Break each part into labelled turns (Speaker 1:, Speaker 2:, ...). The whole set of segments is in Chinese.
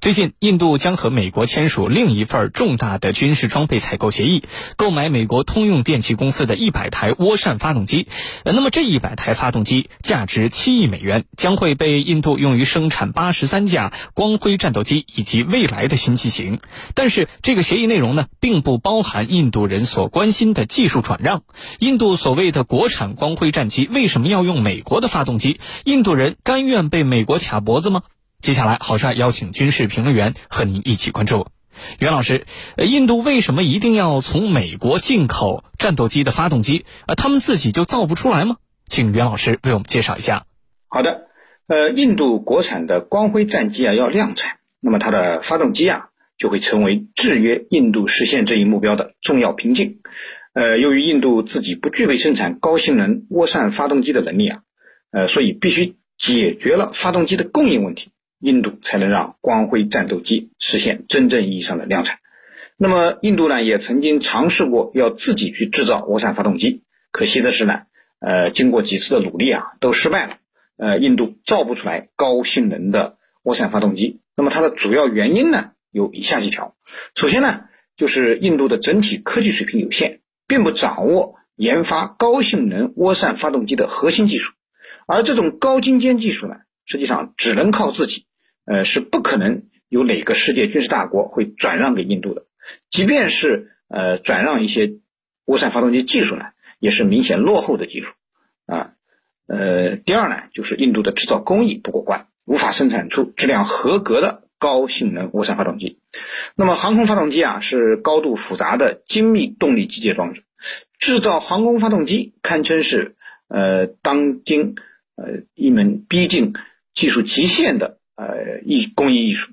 Speaker 1: 最近，印度将和美国签署另一份重大的军事装备采购协议，购买美国通用电气公司的一百台涡扇发动机。那么这一百台发动机价值七亿美元，将会被印度用于生产八十三架光辉战斗机以及未来的新机型。但是，这个协议内容呢，并不包含印度人所关心的技术转让。印度所谓的国产光辉战机为什么要用美国的发动机？印度人甘愿被美国卡脖子吗？接下来，郝帅邀请军事评论员和您一起关注。袁老师，印度为什么一定要从美国进口战斗机的发动机？呃，他们自己就造不出来吗？请袁老师为我们介绍一下。
Speaker 2: 好的，呃，印度国产的光辉战机啊要量产，那么它的发动机啊就会成为制约印度实现这一目标的重要瓶颈。呃，由于印度自己不具备生产高性能涡扇发动机的能力啊，呃，所以必须解决了发动机的供应问题。印度才能让光辉战斗机实现真正意义上的量产。那么，印度呢也曾经尝试过要自己去制造涡扇发动机，可惜的是呢，呃，经过几次的努力啊，都失败了。呃，印度造不出来高性能的涡扇发动机。那么它的主要原因呢有以下几条：首先呢，就是印度的整体科技水平有限，并不掌握研发高性能涡扇发动机的核心技术，而这种高精尖技术呢，实际上只能靠自己。呃，是不可能有哪个世界军事大国会转让给印度的，即便是呃转让一些涡扇发动机技术呢，也是明显落后的技术啊。呃，第二呢，就是印度的制造工艺不过关，无法生产出质量合格的高性能涡扇发动机。那么航空发动机啊，是高度复杂的精密动力机械装置，制造航空发动机堪称是呃当今呃一门逼近技术极限的。呃，艺工艺艺术，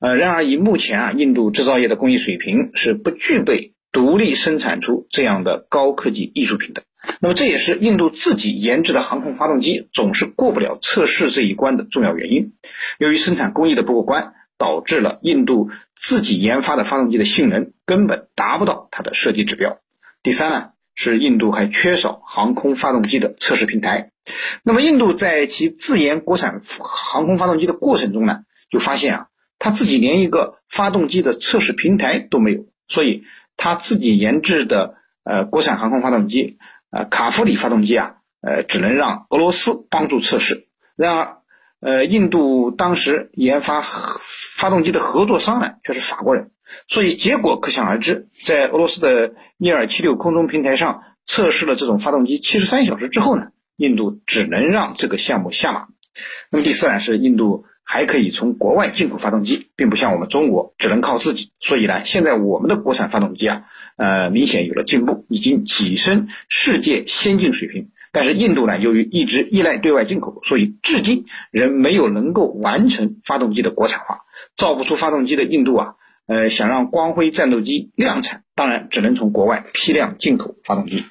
Speaker 2: 呃，然而以目前啊，印度制造业的工艺水平是不具备独立生产出这样的高科技艺术品的。那么这也是印度自己研制的航空发动机总是过不了测试这一关的重要原因。由于生产工艺的不过关，导致了印度自己研发的发动机的性能根本达不到它的设计指标。第三呢，是印度还缺少航空发动机的测试平台。那么，印度在其自研国产航空发动机的过程中呢，就发现啊，他自己连一个发动机的测试平台都没有，所以他自己研制的呃国产航空发动机，呃卡夫里发动机啊，呃只能让俄罗斯帮助测试。然而，呃印度当时研发发动机的合作商呢却是法国人，所以结果可想而知，在俄罗斯的伊尔七六空中平台上测试了这种发动机七十三小时之后呢。印度只能让这个项目下马。那么第四呢，是印度还可以从国外进口发动机，并不像我们中国只能靠自己。所以呢，现在我们的国产发动机啊，呃，明显有了进步，已经跻身世界先进水平。但是印度呢，由于一直依赖对外进口，所以至今仍没有能够完成发动机的国产化。造不出发动机的印度啊，呃，想让光辉战斗机量产，当然只能从国外批量进口发动机。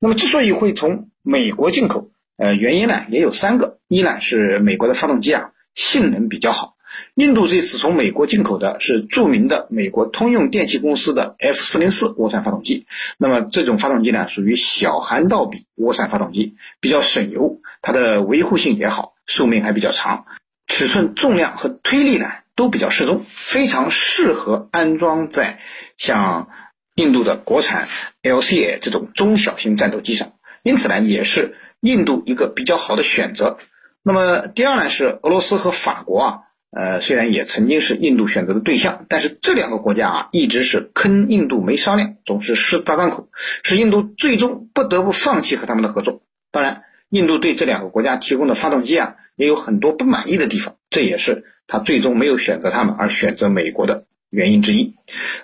Speaker 2: 那么之所以会从美国进口，呃，原因呢也有三个，一呢是美国的发动机啊性能比较好，印度这次从美国进口的是著名的美国通用电气公司的 F 四零四涡扇发动机，那么这种发动机呢属于小涵道比涡扇发动机，比较省油，它的维护性也好，寿命还比较长，尺寸、重量和推力呢都比较适中，非常适合安装在像印度的国产 LCA 这种中小型战斗机上，因此呢也是。印度一个比较好的选择。那么第二呢是俄罗斯和法国啊，呃，虽然也曾经是印度选择的对象，但是这两个国家啊一直是坑印度没商量，总是狮子大张口，使印度最终不得不放弃和他们的合作。当然，印度对这两个国家提供的发动机啊也有很多不满意的地方，这也是他最终没有选择他们而选择美国的原因之一。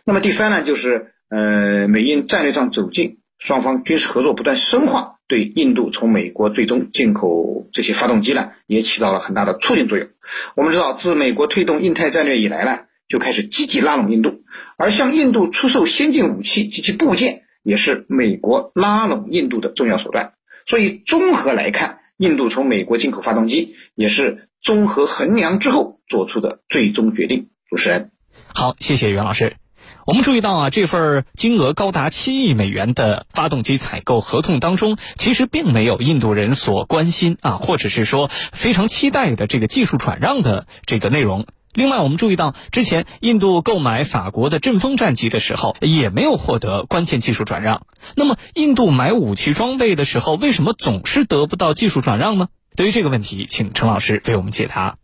Speaker 2: 那么第三呢就是呃，美印战略上走近，双方军事合作不断深化。对印度从美国最终进口这些发动机呢，也起到了很大的促进作用。我们知道，自美国推动印太战略以来呢，就开始积极拉拢印度，而向印度出售先进武器及其部件，也是美国拉拢印度的重要手段。所以，综合来看，印度从美国进口发动机，也是综合衡量之后做出的最终决定。主持人，
Speaker 1: 好，谢谢袁老师。我们注意到啊，这份金额高达七亿美元的发动机采购合同当中，其实并没有印度人所关心啊，或者是说非常期待的这个技术转让的这个内容。另外，我们注意到，之前印度购买法国的阵风战机的时候，也没有获得关键技术转让。那么，印度买武器装备的时候，为什么总是得不到技术转让呢？对于这个问题，请陈老师为我们解答。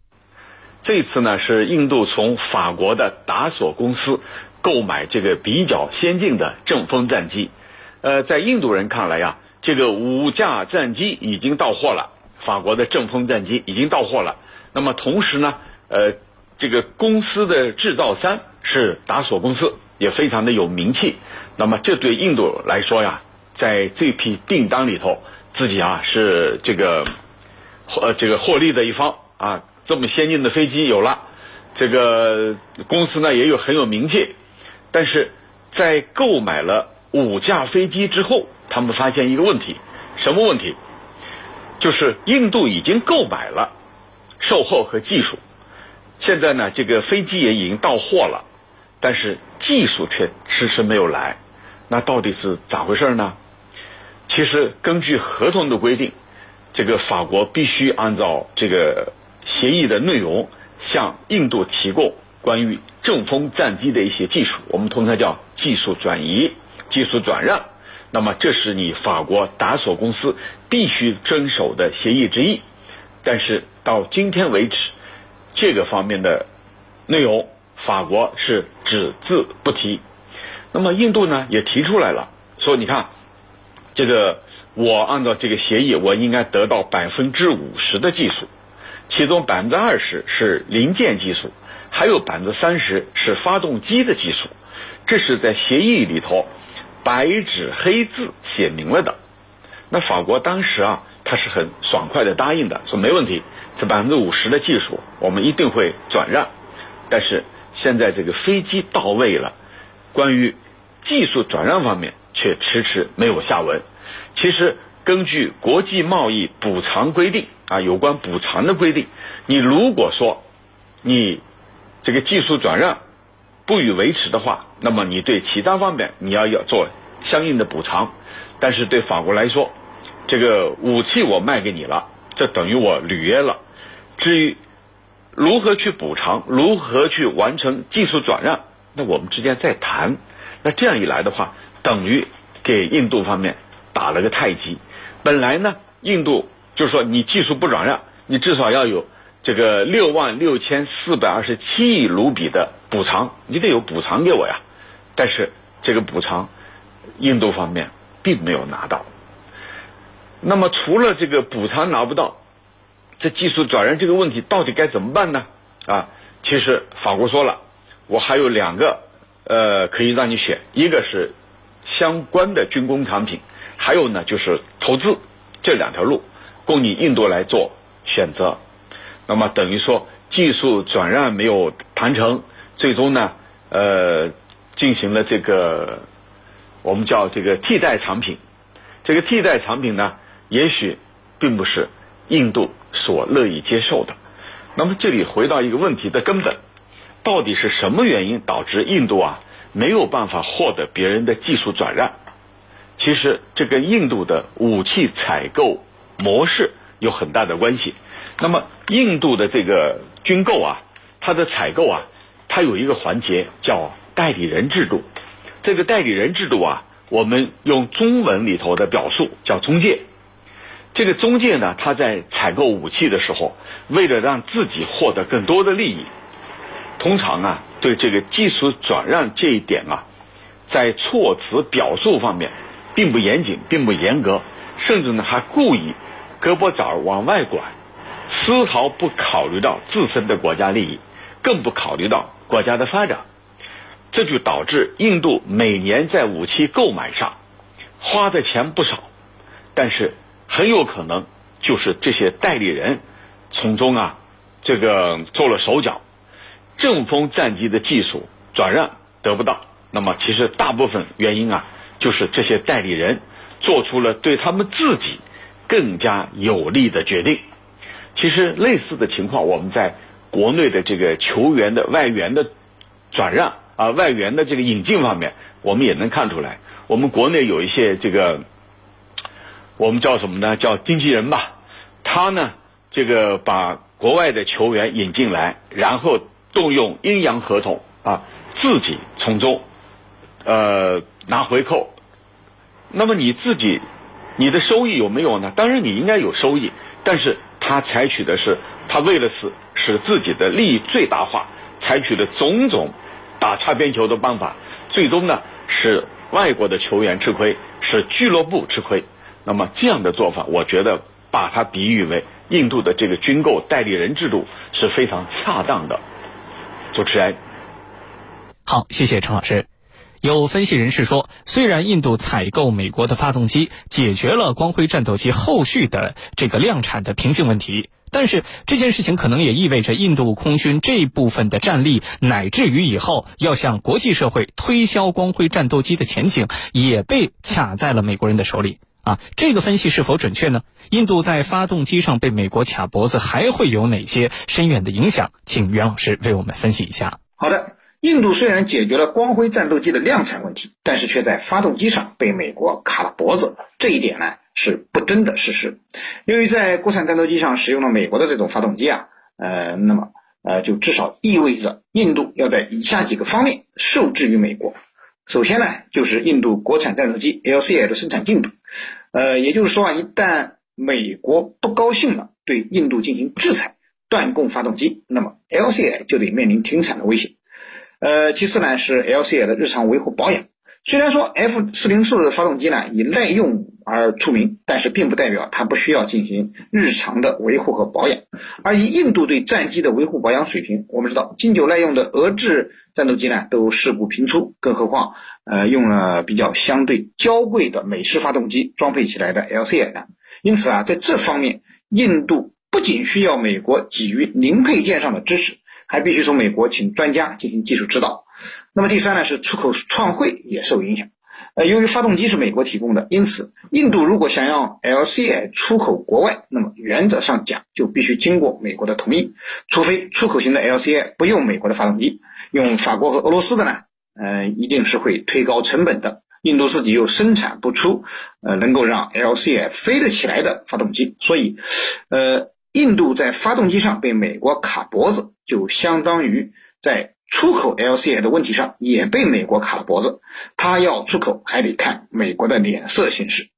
Speaker 3: 这次呢，是印度从法国的达索公司购买这个比较先进的阵风战机。呃，在印度人看来呀，这个五架战机已经到货了，法国的阵风战机已经到货了。那么同时呢，呃。这个公司的制造商是达索公司，也非常的有名气。那么这对印度来说呀，在这批订单里头，自己啊是这个呃这个获利的一方啊。这么先进的飞机有了，这个公司呢也有很有名气。但是在购买了五架飞机之后，他们发现一个问题，什么问题？就是印度已经购买了售后和技术。现在呢，这个飞机也已经到货了，但是技术却迟迟没有来，那到底是咋回事呢？其实根据合同的规定，这个法国必须按照这个协议的内容，向印度提供关于阵风战机的一些技术，我们通常叫技术转移、技术转让。那么这是你法国达索公司必须遵守的协议之一，但是到今天为止。这个方面的内容，法国是只字不提。那么印度呢，也提出来了，说你看，这个我按照这个协议，我应该得到百分之五十的技术，其中百分之二十是零件技术，还有百分之三十是发动机的技术。这是在协议里头白纸黑字写明了的。那法国当时啊，他是很爽快的答应的，说没问题。这百分之五十的技术，我们一定会转让。但是现在这个飞机到位了，关于技术转让方面却迟迟没有下文。其实根据国际贸易补偿规定啊，有关补偿的规定，你如果说你这个技术转让不予维持的话，那么你对其他方面你要要做相应的补偿。但是对法国来说，这个武器我卖给你了，这等于我履约了。至于如何去补偿，如何去完成技术转让，那我们之间再谈。那这样一来的话，等于给印度方面打了个太极。本来呢，印度就是说你技术不转让，你至少要有这个六万六千四百二十七亿卢比的补偿，你得有补偿给我呀。但是这个补偿，印度方面并没有拿到。那么除了这个补偿拿不到。这技术转让这个问题到底该怎么办呢？啊，其实法国说了，我还有两个呃可以让你选，一个是相关的军工产品，还有呢就是投资这两条路供你印度来做选择。那么等于说技术转让没有谈成，最终呢呃进行了这个我们叫这个替代产品。这个替代产品呢，也许并不是印度。所乐意接受的，那么这里回到一个问题的根本，到底是什么原因导致印度啊没有办法获得别人的技术转让？其实这跟印度的武器采购模式有很大的关系。那么印度的这个军购啊，它的采购啊，它有一个环节叫代理人制度。这个代理人制度啊，我们用中文里头的表述叫中介。这个中介呢，他在采购武器的时候，为了让自己获得更多的利益，通常啊，对这个技术转让这一点啊，在措辞表述方面并不严谨，并不严格，甚至呢还故意胳膊肘往外拐，丝毫不考虑到自身的国家利益，更不考虑到国家的发展，这就导致印度每年在武器购买上花的钱不少，但是。很有可能就是这些代理人从中啊，这个做了手脚，阵风战机的技术转让得不到。那么其实大部分原因啊，就是这些代理人做出了对他们自己更加有利的决定。其实类似的情况，我们在国内的这个球员的外援的转让啊，外援的这个引进方面，我们也能看出来。我们国内有一些这个。我们叫什么呢？叫经纪人吧。他呢，这个把国外的球员引进来，然后动用阴阳合同啊，自己从中呃拿回扣。那么你自己你的收益有没有呢？当然你应该有收益，但是他采取的是他为了使使自己的利益最大化，采取的种种打擦边球的办法，最终呢使外国的球员吃亏，使俱乐部吃亏。那么这样的做法，我觉得把它比喻为印度的这个军购代理人制度是非常恰当的。主持人，
Speaker 1: 好，谢谢陈老师。有分析人士说，虽然印度采购美国的发动机解决了光辉战斗机后续的这个量产的瓶颈问题，但是这件事情可能也意味着印度空军这部分的战力，乃至于以后要向国际社会推销光辉战斗机的前景，也被卡在了美国人的手里。啊，这个分析是否准确呢？印度在发动机上被美国卡脖子，还会有哪些深远的影响？请袁老师为我们分析一下。
Speaker 2: 好的，印度虽然解决了光辉战斗机的量产问题，但是却在发动机上被美国卡了脖子，这一点呢是不争的事实。由于在国产战斗机上使用了美国的这种发动机啊，呃，那么呃，就至少意味着印度要在以下几个方面受制于美国。首先呢，就是印度国产战斗机 LCA 的生产进度，呃，也就是说啊，一旦美国不高兴了，对印度进行制裁，断供发动机，那么 LCA 就得面临停产的危险。呃，其次呢，是 LCA 的日常维护保养。虽然说 F 四零四发动机呢以耐用而出名，但是并不代表它不需要进行日常的维护和保养。而以印度对战机的维护保养水平，我们知道经久耐用的俄制战斗机呢都事故频出，更何况呃用了比较相对娇贵的美式发动机装配起来的 LCA？因此啊，在这方面，印度不仅需要美国给予零配件上的支持，还必须从美国请专家进行技术指导。那么第三呢是出口创汇也受影响，呃，由于发动机是美国提供的，因此印度如果想要 LCA 出口国外，那么原则上讲就必须经过美国的同意，除非出口型的 LCA 不用美国的发动机，用法国和俄罗斯的呢，呃，一定是会推高成本的。印度自己又生产不出，呃，能够让 LCA 飞得起来的发动机，所以，呃，印度在发动机上被美国卡脖子，就相当于在。出口 LCA 的问题上也被美国卡了脖子，他要出口还得看美国的脸色行事。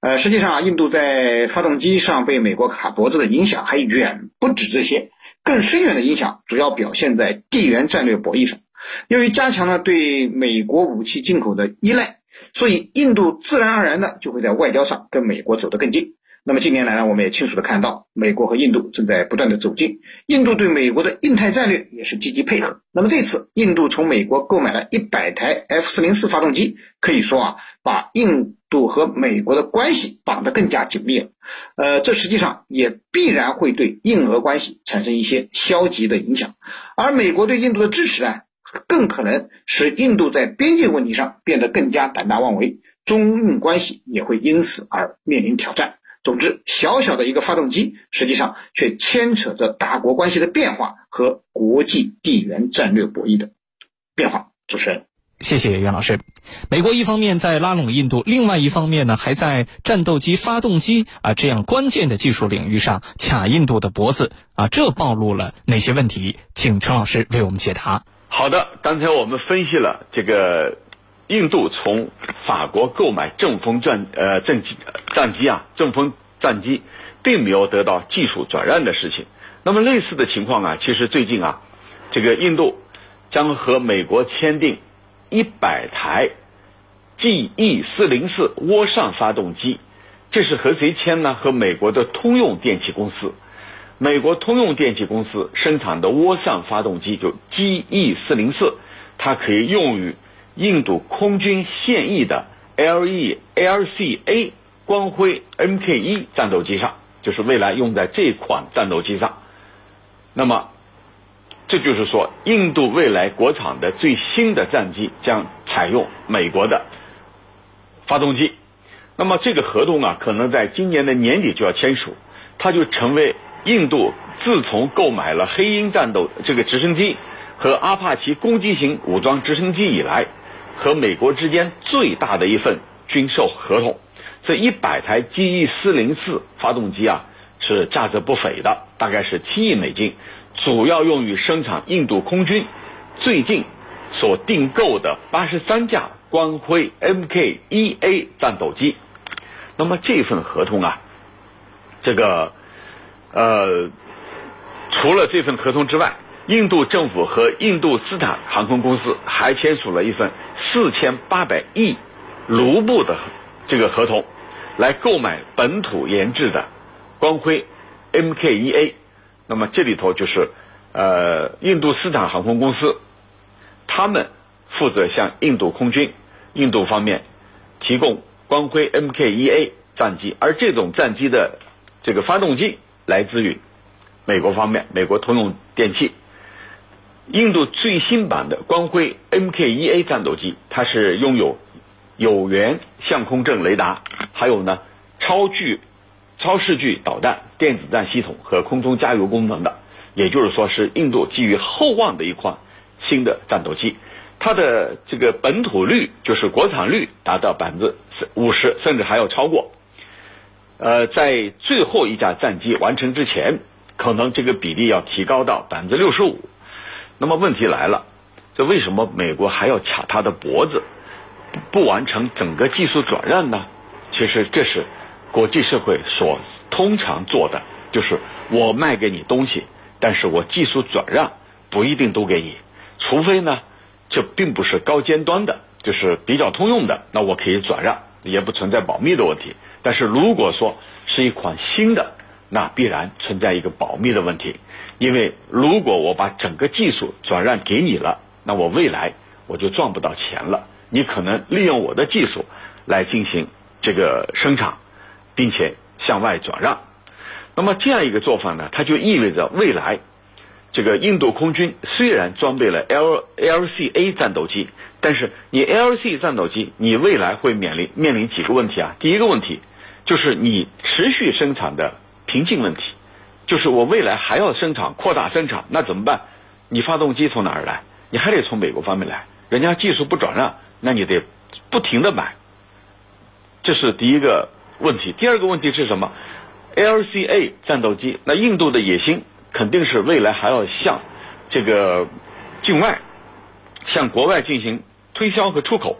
Speaker 2: 呃，实际上啊，印度在发动机上被美国卡脖子的影响还远不止这些，更深远的影响主要表现在地缘战略博弈上。由于加强了对美国武器进口的依赖，所以印度自然而然的就会在外交上跟美国走得更近。那么近年来呢，我们也清楚的看到，美国和印度正在不断的走近，印度对美国的印太战略也是积极配合。那么这次印度从美国购买了一百台 F 四零四发动机，可以说啊，把印度和美国的关系绑得更加紧密了。呃，这实际上也必然会对印俄关系产生一些消极的影响，而美国对印度的支持呢，更可能使印度在边境问题上变得更加胆大妄为，中印关系也会因此而面临挑战。总之，小小的一个发动机，实际上却牵扯着大国关系的变化和国际地缘战略博弈的变化。主持人，
Speaker 1: 谢谢袁老师。美国一方面在拉拢印度，另外一方面呢，还在战斗机发动机啊这样关键的技术领域上卡印度的脖子啊，这暴露了哪些问题？请陈老师为我们解答。
Speaker 3: 好的，刚才我们分析了这个。印度从法国购买阵风战呃战机战机啊，阵风战机，并没有得到技术转让的事情。那么类似的情况啊，其实最近啊，这个印度将和美国签订一百台 GE 四零四涡扇发动机，这是和谁签呢？和美国的通用电气公司。美国通用电气公司生产的涡扇发动机就 GE 四零四，它可以用于。印度空军现役的 LE LCA 光辉 Mk 一战斗机上，就是未来用在这款战斗机上。那么，这就是说，印度未来国产的最新的战机将采用美国的发动机。那么，这个合同啊，可能在今年的年底就要签署，它就成为印度自从购买了黑鹰战斗这个直升机和阿帕奇攻击型武装直升机以来。和美国之间最大的一份军售合同，这一百台 GE 四零四发动机啊，是价值不菲的，大概是七亿美金，主要用于生产印度空军最近所订购的八十三架光辉 Mk-1A 战斗机。那么这份合同啊，这个呃，除了这份合同之外，印度政府和印度斯坦航空公司还签署了一份四千八百亿卢布的这个合同，来购买本土研制的光辉 Mk-1A。那么这里头就是呃，印度斯坦航空公司，他们负责向印度空军、印度方面提供。光辉 Mk-1A 战机，而这种战机的这个发动机来自于美国方面，美国通用电气。印度最新版的光辉 Mk-1A 战斗机，它是拥有有源相控阵雷达，还有呢超距、超视距导弹、电子战系统和空中加油功能的，也就是说是印度寄予厚望的一款新的战斗机。它的这个本土率就是国产率达到百分之五十，甚至还要超过。呃，在最后一架战机完成之前，可能这个比例要提高到百分之六十五。那么问题来了，这为什么美国还要卡他的脖子，不完成整个技术转让呢？其实这是国际社会所通常做的，就是我卖给你东西，但是我技术转让不一定都给你，除非呢。这并不是高尖端的，就是比较通用的，那我可以转让，也不存在保密的问题。但是如果说是一款新的，那必然存在一个保密的问题，因为如果我把整个技术转让给你了，那我未来我就赚不到钱了。你可能利用我的技术来进行这个生产，并且向外转让。那么这样一个做法呢，它就意味着未来。这个印度空军虽然装备了 L LCA 战斗机，但是你 LC 战斗机，你未来会面临面临几个问题啊？第一个问题就是你持续生产的瓶颈问题，就是我未来还要生产扩大生产，那怎么办？你发动机从哪儿来？你还得从美国方面来，人家技术不转让，那你得不停的买，这是第一个问题。第二个问题是什么？LCA 战斗机，那印度的野心。肯定是未来还要向这个境外、向国外进行推销和出口，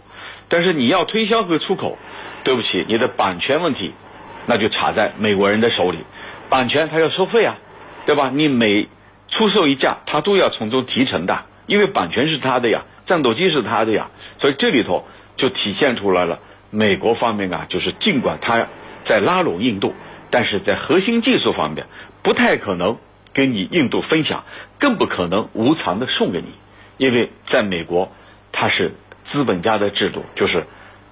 Speaker 3: 但是你要推销和出口，对不起，你的版权问题那就卡在美国人的手里，版权他要收费啊，对吧？你每出售一架，他都要从中提成的，因为版权是他的呀，战斗机是他的呀，所以这里头就体现出来了，美国方面啊，就是尽管他在拉拢印度，但是在核心技术方面不太可能。跟你印度分享，更不可能无偿的送给你，因为在美国，它是资本家的制度，就是，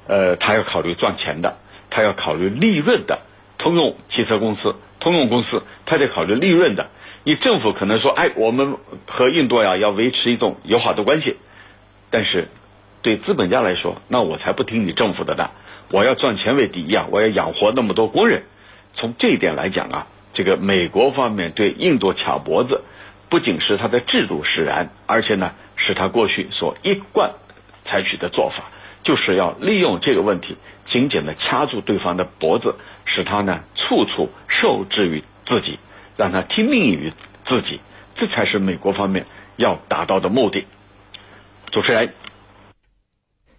Speaker 3: 呃，他要考虑赚钱的，他要考虑利润的。通用汽车公司、通用公司，他得考虑利润的。你政府可能说，哎，我们和印度呀要维持一种友好的关系，但是对资本家来说，那我才不听你政府的呢，我要赚钱为第一啊，我要养活那么多工人。从这一点来讲啊。这个美国方面对印度卡脖子，不仅是他的制度使然，而且呢是他过去所一贯采取的做法，就是要利用这个问题紧紧的掐住对方的脖子，使他呢处处受制于自己，让他听命于自己，这才是美国方面要达到的目的。主持人，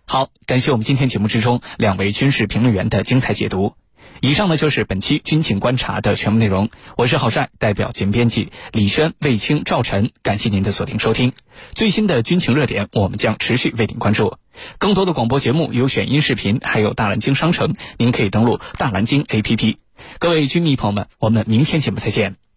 Speaker 1: 好，感谢我们今天节目之中两位军事评论员的精彩解读。以上呢就是本期军情观察的全部内容。我是郝帅，代表节目编辑李轩、魏青、赵晨，感谢您的锁定收听。最新的军情热点，我们将持续为您关注。更多的广播节目、有选音视频，还有大蓝鲸商城，您可以登录大蓝鲸 APP。各位军迷朋友们，我们明天节目再见。